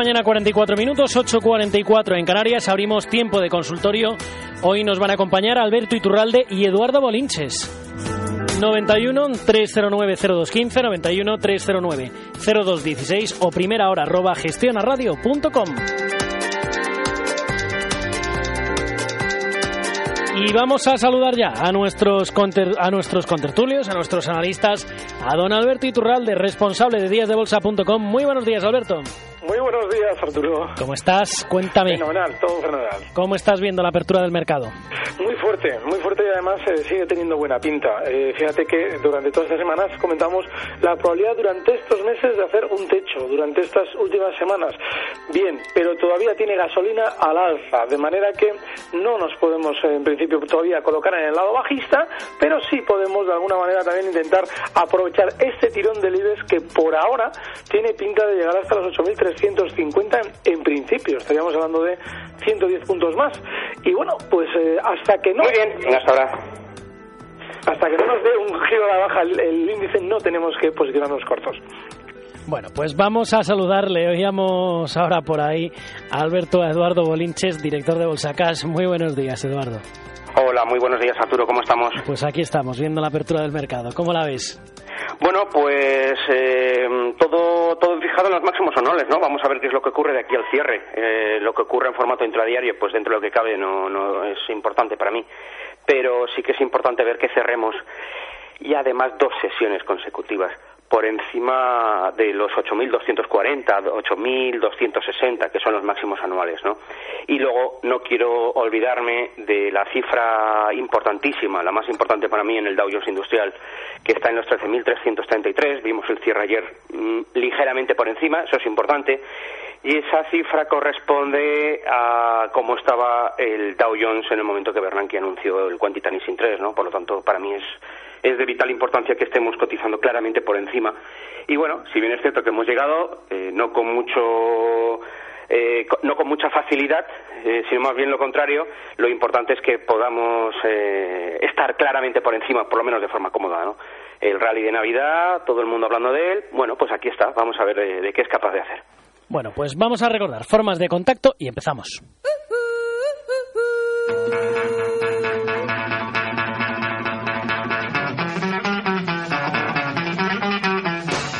mañana, 44 minutos, 8.44 en Canarias. Abrimos tiempo de consultorio. Hoy nos van a acompañar Alberto Iturralde y Eduardo Bolinches. 91 309 0215, 91 309 0216 o primera hora arroba. Y vamos a saludar ya a nuestros, a nuestros contertulios, a nuestros analistas, a don Alberto Iturralde, responsable de díasdebolsa.com. Muy buenos días, Alberto. Buenos días, Arturo. ¿Cómo estás? Cuéntame. Fenomenal, todo fenomenal. ¿Cómo estás viendo la apertura del mercado? Muy fuerte, muy fuerte y además eh, sigue teniendo buena pinta. Eh, fíjate que durante todas estas semanas comentamos la probabilidad durante estos meses de hacer un techo, durante estas últimas semanas. Bien, pero todavía tiene gasolina al alza, de manera que no nos podemos eh, en principio todavía colocar en el lado bajista, pero sí podemos de alguna manera también intentar aprovechar este tirón del IBEX que por ahora tiene pinta de llegar hasta los 8.300 350 en principio. Estaríamos hablando de 110 puntos más. Y bueno, pues eh, hasta que no. Muy bien, hasta ahora. Hasta que no nos dé un giro a la baja el, índice, no tenemos que posicionarnos cortos. Bueno, pues vamos a saludarle. Oíamos ahora por ahí a Alberto Eduardo Bolinches, director de Bolsacas. Muy buenos días, Eduardo. Hola, muy buenos días, Arturo. ¿Cómo estamos? Pues aquí estamos, viendo la apertura del mercado. ¿Cómo la ves? Bueno, pues eh, todo, todo fijado en los máximos honores, ¿no? Vamos a ver qué es lo que ocurre de aquí al cierre. Eh, lo que ocurre en formato intradiario, pues dentro de lo que cabe no, no es importante para mí. Pero sí que es importante ver que cerremos y además dos sesiones consecutivas por encima de los 8.240, 8.260, que son los máximos anuales, ¿no? Y luego no quiero olvidarme de la cifra importantísima, la más importante para mí en el Dow Jones Industrial, que está en los 13.333, vimos el cierre ayer mm, ligeramente por encima, eso es importante, y esa cifra corresponde a cómo estaba el Dow Jones en el momento que Bernanke anunció el Quantitative Easing 3, ¿no? Por lo tanto, para mí es es de vital importancia que estemos cotizando claramente por encima. Y bueno, si bien es cierto que hemos llegado, eh, no con mucho. Eh, no con mucha facilidad, eh, sino más bien lo contrario, lo importante es que podamos estar claramente por encima, por lo menos de forma cómoda. ¿no? El rally de Navidad, todo el mundo hablando de él, bueno, pues aquí está, vamos a ver de qué es capaz de hacer. Bueno, pues vamos a recordar formas de contacto y empezamos.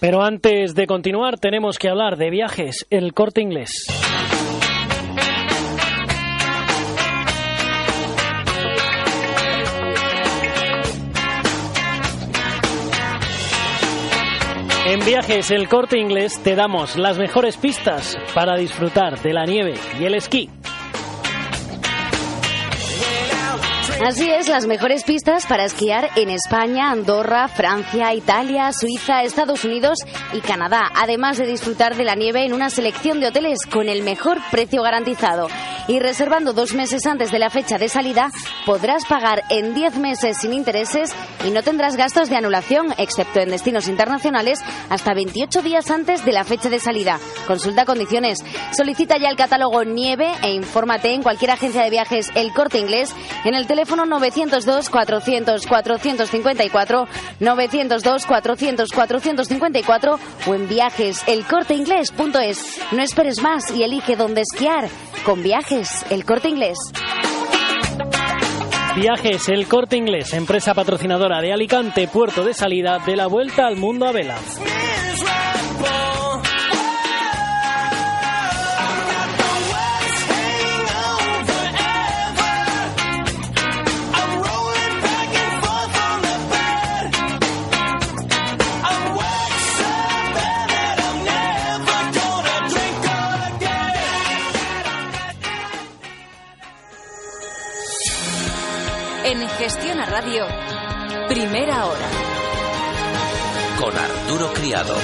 Pero antes de continuar tenemos que hablar de viajes, el corte inglés. En Viajes El Corte Inglés te damos las mejores pistas para disfrutar de la nieve y el esquí. Así es, las mejores pistas para esquiar en España, Andorra, Francia, Italia, Suiza, Estados Unidos y Canadá, además de disfrutar de la nieve en una selección de hoteles con el mejor precio garantizado. Y reservando dos meses antes de la fecha de salida, podrás pagar en 10 meses sin intereses y no tendrás gastos de anulación, excepto en destinos internacionales, hasta 28 días antes de la fecha de salida. Consulta condiciones. Solicita ya el catálogo Nieve e infórmate en cualquier agencia de viajes El Corte Inglés en el teléfono teléfono 902 400 454, 902 400 454 o en viajes elcorteinglés.es. No esperes más y elige dónde esquiar con Viajes El Corte Inglés. Viajes El Corte Inglés, empresa patrocinadora de Alicante, puerto de salida de la vuelta al mundo a vela. Gestiona Radio, primera hora. Con Arturo Criado.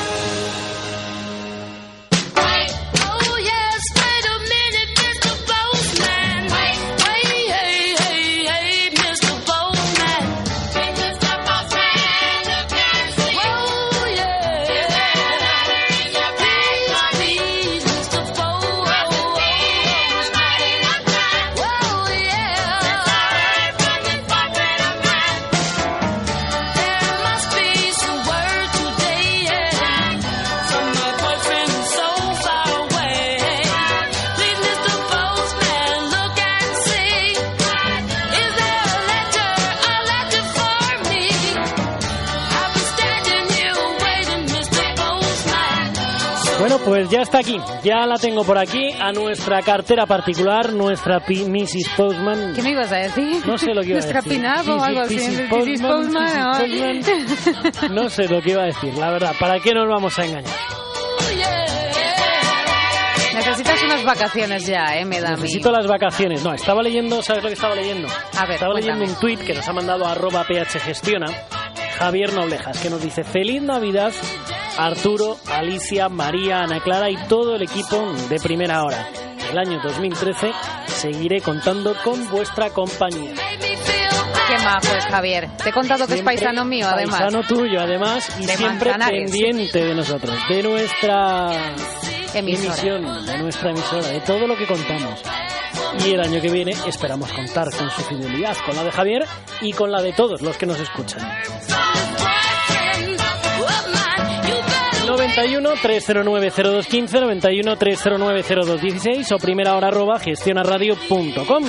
Bueno, pues ya está aquí, ya la tengo por aquí, a nuestra cartera particular, nuestra P Mrs. Postman. ¿Qué me ibas a decir? No sé lo que iba a Nuestra decir. pinap o algo así. Mrs. Postman, Mrs. ¿no? Postman. No sé lo que iba a decir, la verdad, ¿para qué nos vamos a engañar? Necesitas unas vacaciones ya, ¿eh? Me da. Necesito las vacaciones. No, estaba leyendo, ¿sabes lo que estaba leyendo? A ver, estaba cuéntame. leyendo un tuit que nos ha mandado arroba phgestiona Javier Noblejas, que nos dice Feliz Navidad Arturo, Alicia, María, Ana Clara y todo el equipo de primera hora. El año 2013 seguiré contando con vuestra compañía. Qué majo es Javier. Te he contado que es paisano mío, además. Paisano tuyo, además, y De siempre Manzanares. pendiente de nosotros, de nuestra Emisora. emisión, de nuestra emisora, de todo lo que contamos. Y el año que viene esperamos contar con su fidelidad, con la de Javier y con la de todos los que nos escuchan. 91 309 0215 91 309 0216 o primera hora arroba gestionaradio.com.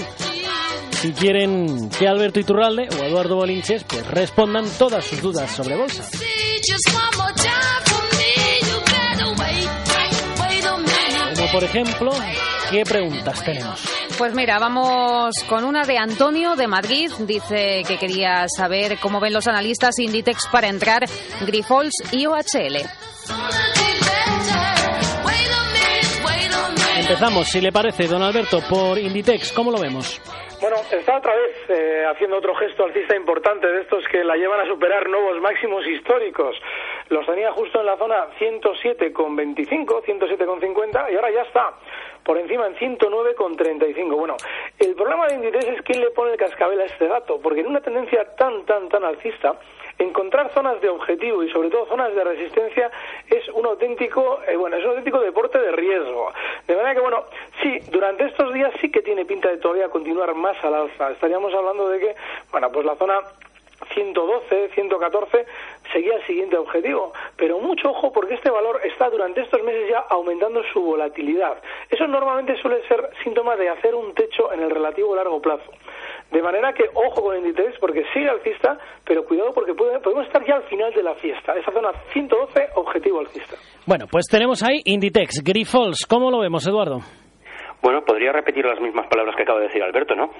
Si quieren que Alberto Iturralde o Eduardo Bolinches pues respondan todas sus dudas sobre bolsa. Como por ejemplo, ¿qué preguntas tenemos? Pues mira, vamos con una de Antonio de Madrid. Dice que quería saber cómo ven los analistas Inditex para entrar Grifols y OHL. Empezamos, si le parece, don Alberto, por Inditex, ¿cómo lo vemos? Bueno, está otra vez eh, haciendo otro gesto alcista importante de estos que la llevan a superar nuevos máximos históricos. Los tenía justo en la zona 107,25, 107,50 y ahora ya está por encima en 109,35. Bueno, el problema de Inditex es quién le pone el cascabel a este dato, porque en una tendencia tan, tan, tan alcista, encontrar zonas de objetivo y sobre todo zonas de resistencia es un auténtico, eh, bueno, es un auténtico deporte de riesgo. De manera que, bueno, sí, durante estos días sí que tiene pinta de todavía continuar más al alza. Estaríamos hablando de que, bueno, pues la zona 112, 114 seguía el siguiente objetivo. Pero mucho ojo porque este valor está durante estos meses ya aumentando su volatilidad. Eso normalmente suele ser síntoma de hacer un techo en el relativo largo plazo. De manera que ojo con Inditex porque sigue alcista, pero cuidado porque podemos estar ya al final de la fiesta. Esa zona 112, objetivo alcista. Bueno, pues tenemos ahí Inditex, Grifols, ¿cómo lo vemos, Eduardo? Bueno, podría repetir las mismas palabras que acaba de decir Alberto, ¿no?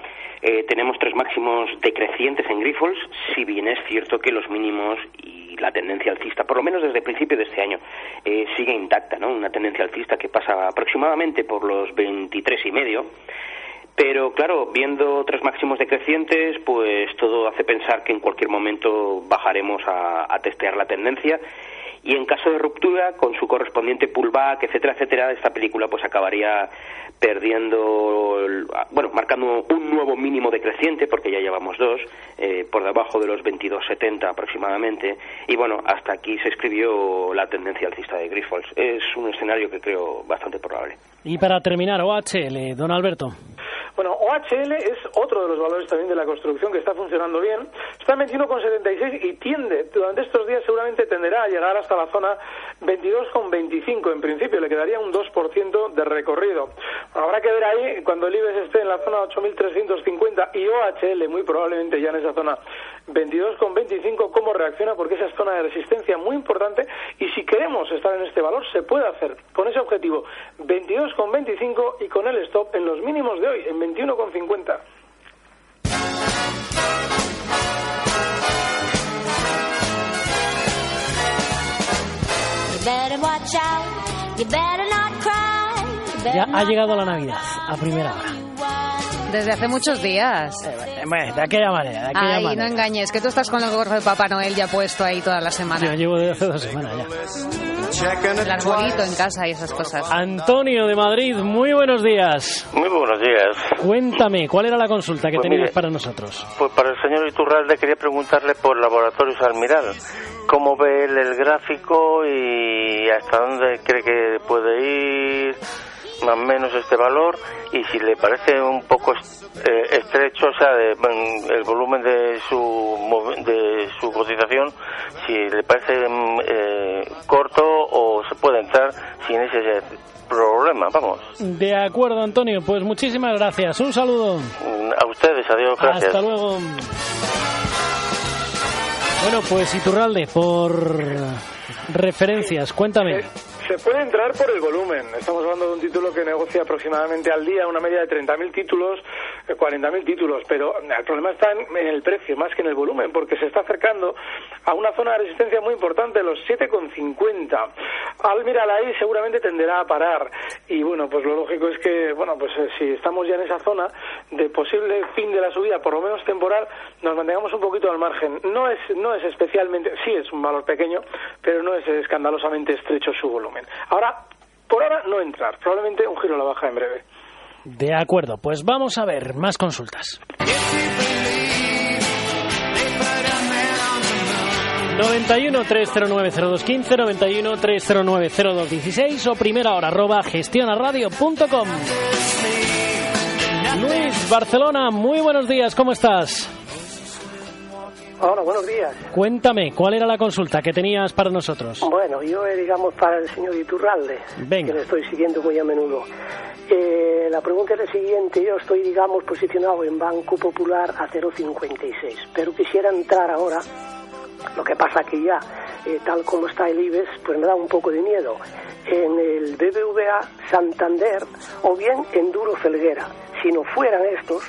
Eh, tenemos tres máximos decrecientes en Grifols, si bien es cierto que los mínimos y la tendencia alcista, por lo menos desde el principio de este año, eh, sigue intacta, ¿no? Una tendencia alcista que pasa aproximadamente por los 23 y medio. Pero claro, viendo tres máximos decrecientes, pues todo hace pensar que en cualquier momento bajaremos a, a testear la tendencia y en caso de ruptura, con su correspondiente pullback, etcétera, etcétera, esta película pues acabaría perdiendo, bueno, marcando un nuevo mínimo decreciente, porque ya llevamos dos, eh, por debajo de los 22,70 aproximadamente, y bueno, hasta aquí se escribió la tendencia alcista de Grifols. Es un escenario que creo bastante probable. Y para terminar, OHL, don Alberto. Bueno, OHL es otro de los valores también de la construcción que está funcionando bien. Está en 21,76 y tiende, durante estos días seguramente tenderá a llegar hasta la zona 22,25. En principio le quedaría un 2% de recorrido. Habrá que ver ahí cuando el IBEX esté en la zona 8.350 y OHL muy probablemente ya en esa zona 22,25 cómo reacciona porque esa es zona de resistencia muy importante y si queremos estar en este valor se puede hacer con ese objetivo 22,25 y con el stop en los mínimos de hoy en 21,50. Ya ha llegado la Navidad, a primera hora. Desde hace muchos días. Eh, bueno, de aquella manera, de aquella Ay, no manera. engañes, que tú estás con el gorro de Papá Noel ya puesto ahí toda la Yo semana. llevo desde hace dos semanas ya. El arbolito en casa y esas cosas. Antonio de Madrid, muy buenos días. Muy buenos días. Cuéntame, ¿cuál era la consulta que Pues tenías mire, para nosotros? Pues para el señor Iturralde quería preguntarle por Laboratorios Almiral. ¿Cómo ve él el gráfico y hasta dónde cree que puede ir más o menos este valor? Y si le parece un poco eh, estrecho, o sea, de- el volumen de su, de su cotización, si le parece mm, eh, corto o se puede entrar sin ese problema, vamos. De acuerdo, Antonio, pues muchísimas gracias. Un saludo. Mm, A ustedes, adiós, gracias. Hasta luego. Bueno, pues Iturralde, por Referencias, cuéntame. Se puede entrar por el volumen. Estamos hablando de un título que negocia aproximadamente al día una media de 30.000 títulos, 40.000 eh, títulos, pero el problema está en, el precio más que en el volumen, porque se está acercando a una zona de resistencia muy importante, los 7,50. Al mirar ahí seguramente tenderá a parar. Y bueno, pues lo lógico es que, bueno, pues eh, si estamos ya en esa zona de posible fin de la subida, por lo menos temporal, nos mantengamos un poquito al margen. No es, no es especialmente, sí es un valor pequeño, pero no es escandalosamente estrecho su volumen. Ahora, por ahora no entrar, probablemente un giro a la baja en breve. De acuerdo, pues vamos a ver más consultas. 91 309 0215 91 309 0216 o primera hora arroba gestionaradio.com Luis, Barcelona, muy buenos días, ¿cómo estás? Hola, buenos días. Cuéntame, ¿cuál era la consulta que tenías para nosotros? Bueno, yo, eh, digamos, para el señor Iturralde, que le estoy siguiendo muy a menudo. Eh, la pregunta es la siguiente. Yo estoy, digamos, posicionado en Banco Popular a 0,56, pero quisiera entrar ahora. Lo que pasa que ya, eh, tal como está el IBEX, pues me da un poco de miedo. En el BBVA Santander o bien en Duro Felguera. Si no fueran estos,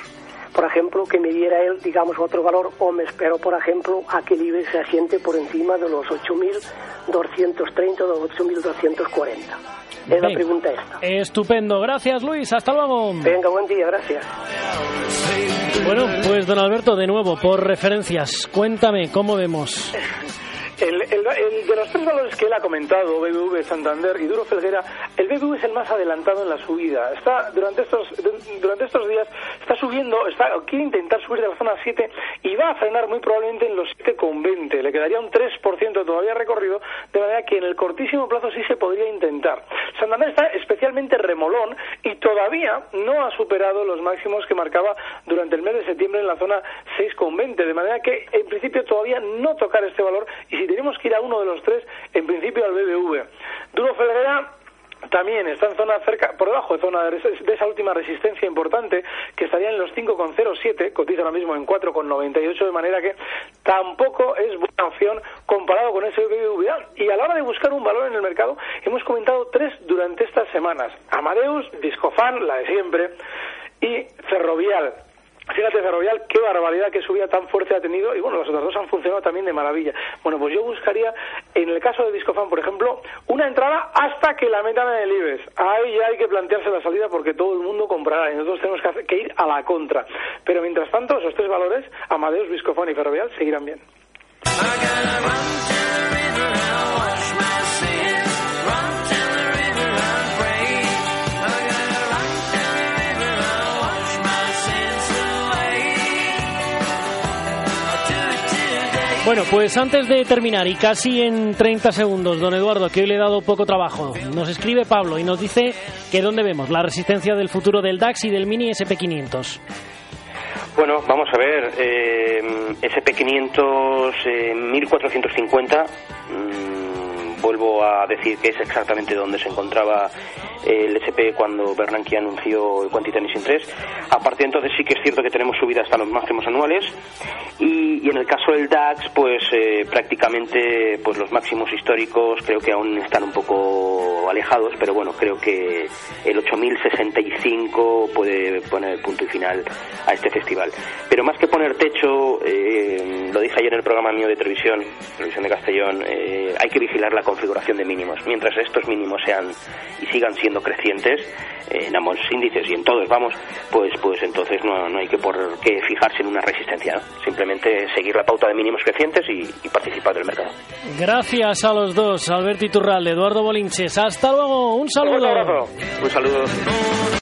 por ejemplo, que me diera él, digamos, otro valor, o me espero, por ejemplo, a que el IBEX se asiente por encima de los 8.230 o 8.240. Es la pregunta esta. Estupendo. Gracias, Luis. Hasta luego. Venga, buen día. Gracias. Bueno, pues don Alberto, de nuevo, por referencias, cuéntame, ¿cómo vemos? El, de los tres valores que él ha comentado, BBV, Santander y Duro Felguera, el BBV es el más adelantado en la subida. Está durante estos durante estos días está subiendo, está quiere intentar subir de la zona 7 y va a frenar muy probablemente en los 7,20. Le quedaría un 3% todavía recorrido, de manera que en el cortísimo plazo sí se podría intentar. Santander está remolón y todavía no ha superado los máximos que marcaba durante el mes de septiembre en la zona 6,20, de manera que en principio todavía no tocar este valor y si tenemos que ir a uno de los tres, en principio al BBV. Duro Felguera también está en zona cerca, por debajo de zona de, esa última resistencia importante, que estaría en los 5,07, cotiza ahora mismo en 4,98, de manera que tampoco es buena opción comparado con ese BBVA. Y a la hora de buscar un valor en el mercado, hemos comentado tres durante estas semanas. Amadeus, Discofan, la de siempre, y Ferrovial. Fíjate, Ferrovial, qué barbaridad, qué subida tan fuerte ha tenido. Y bueno, las otras dos han funcionado también de maravilla. Bueno, pues yo buscaría, en el caso de Discofan, por ejemplo, una entrada hasta que la metan en el IBEX. Ahí ya hay que plantearse la salida porque todo el mundo comprará y nosotros tenemos que, ir a la contra. Pero mientras tanto, esos tres valores, Amadeus, Discofan y Ferrovial, seguirán bien. Bueno, pues antes de terminar y casi en 30 segundos, don Eduardo, que hoy le he dado poco trabajo, nos escribe Pablo y nos dice que dónde vemos la resistencia del futuro del DAX y del Mini SP500. Bueno, vamos a ver, eh, SP500 eh, 1450 vuelvo a decir que es exactamente donde se encontraba el SP cuando Bernanke anunció el Quantitative Easing 3. A partir de entonces sí que es cierto que tenemos subidas hasta los máximos anuales y, en el caso del DAX pues eh, prácticamente pues los máximos históricos creo que aún están un poco alejados, pero bueno, creo que el 8065 puede poner el punto y final a este festival. Pero más que poner techo, eh, lo dije ayer en el programa mío de televisión, televisión de Castellón, eh, hay que vigilar la configuración de mínimos. Mientras estos mínimos sean y sigan siendo crecientes en ambos índices y en todos, vamos, pues pues entonces no, no hay que por qué fijarse en una resistencia, simplemente seguir la pauta de mínimos crecientes y, participar del mercado. Gracias a los dos, Alberto Iturralde, Eduardo Bolinches. Hasta luego, un saludo. Un saludo.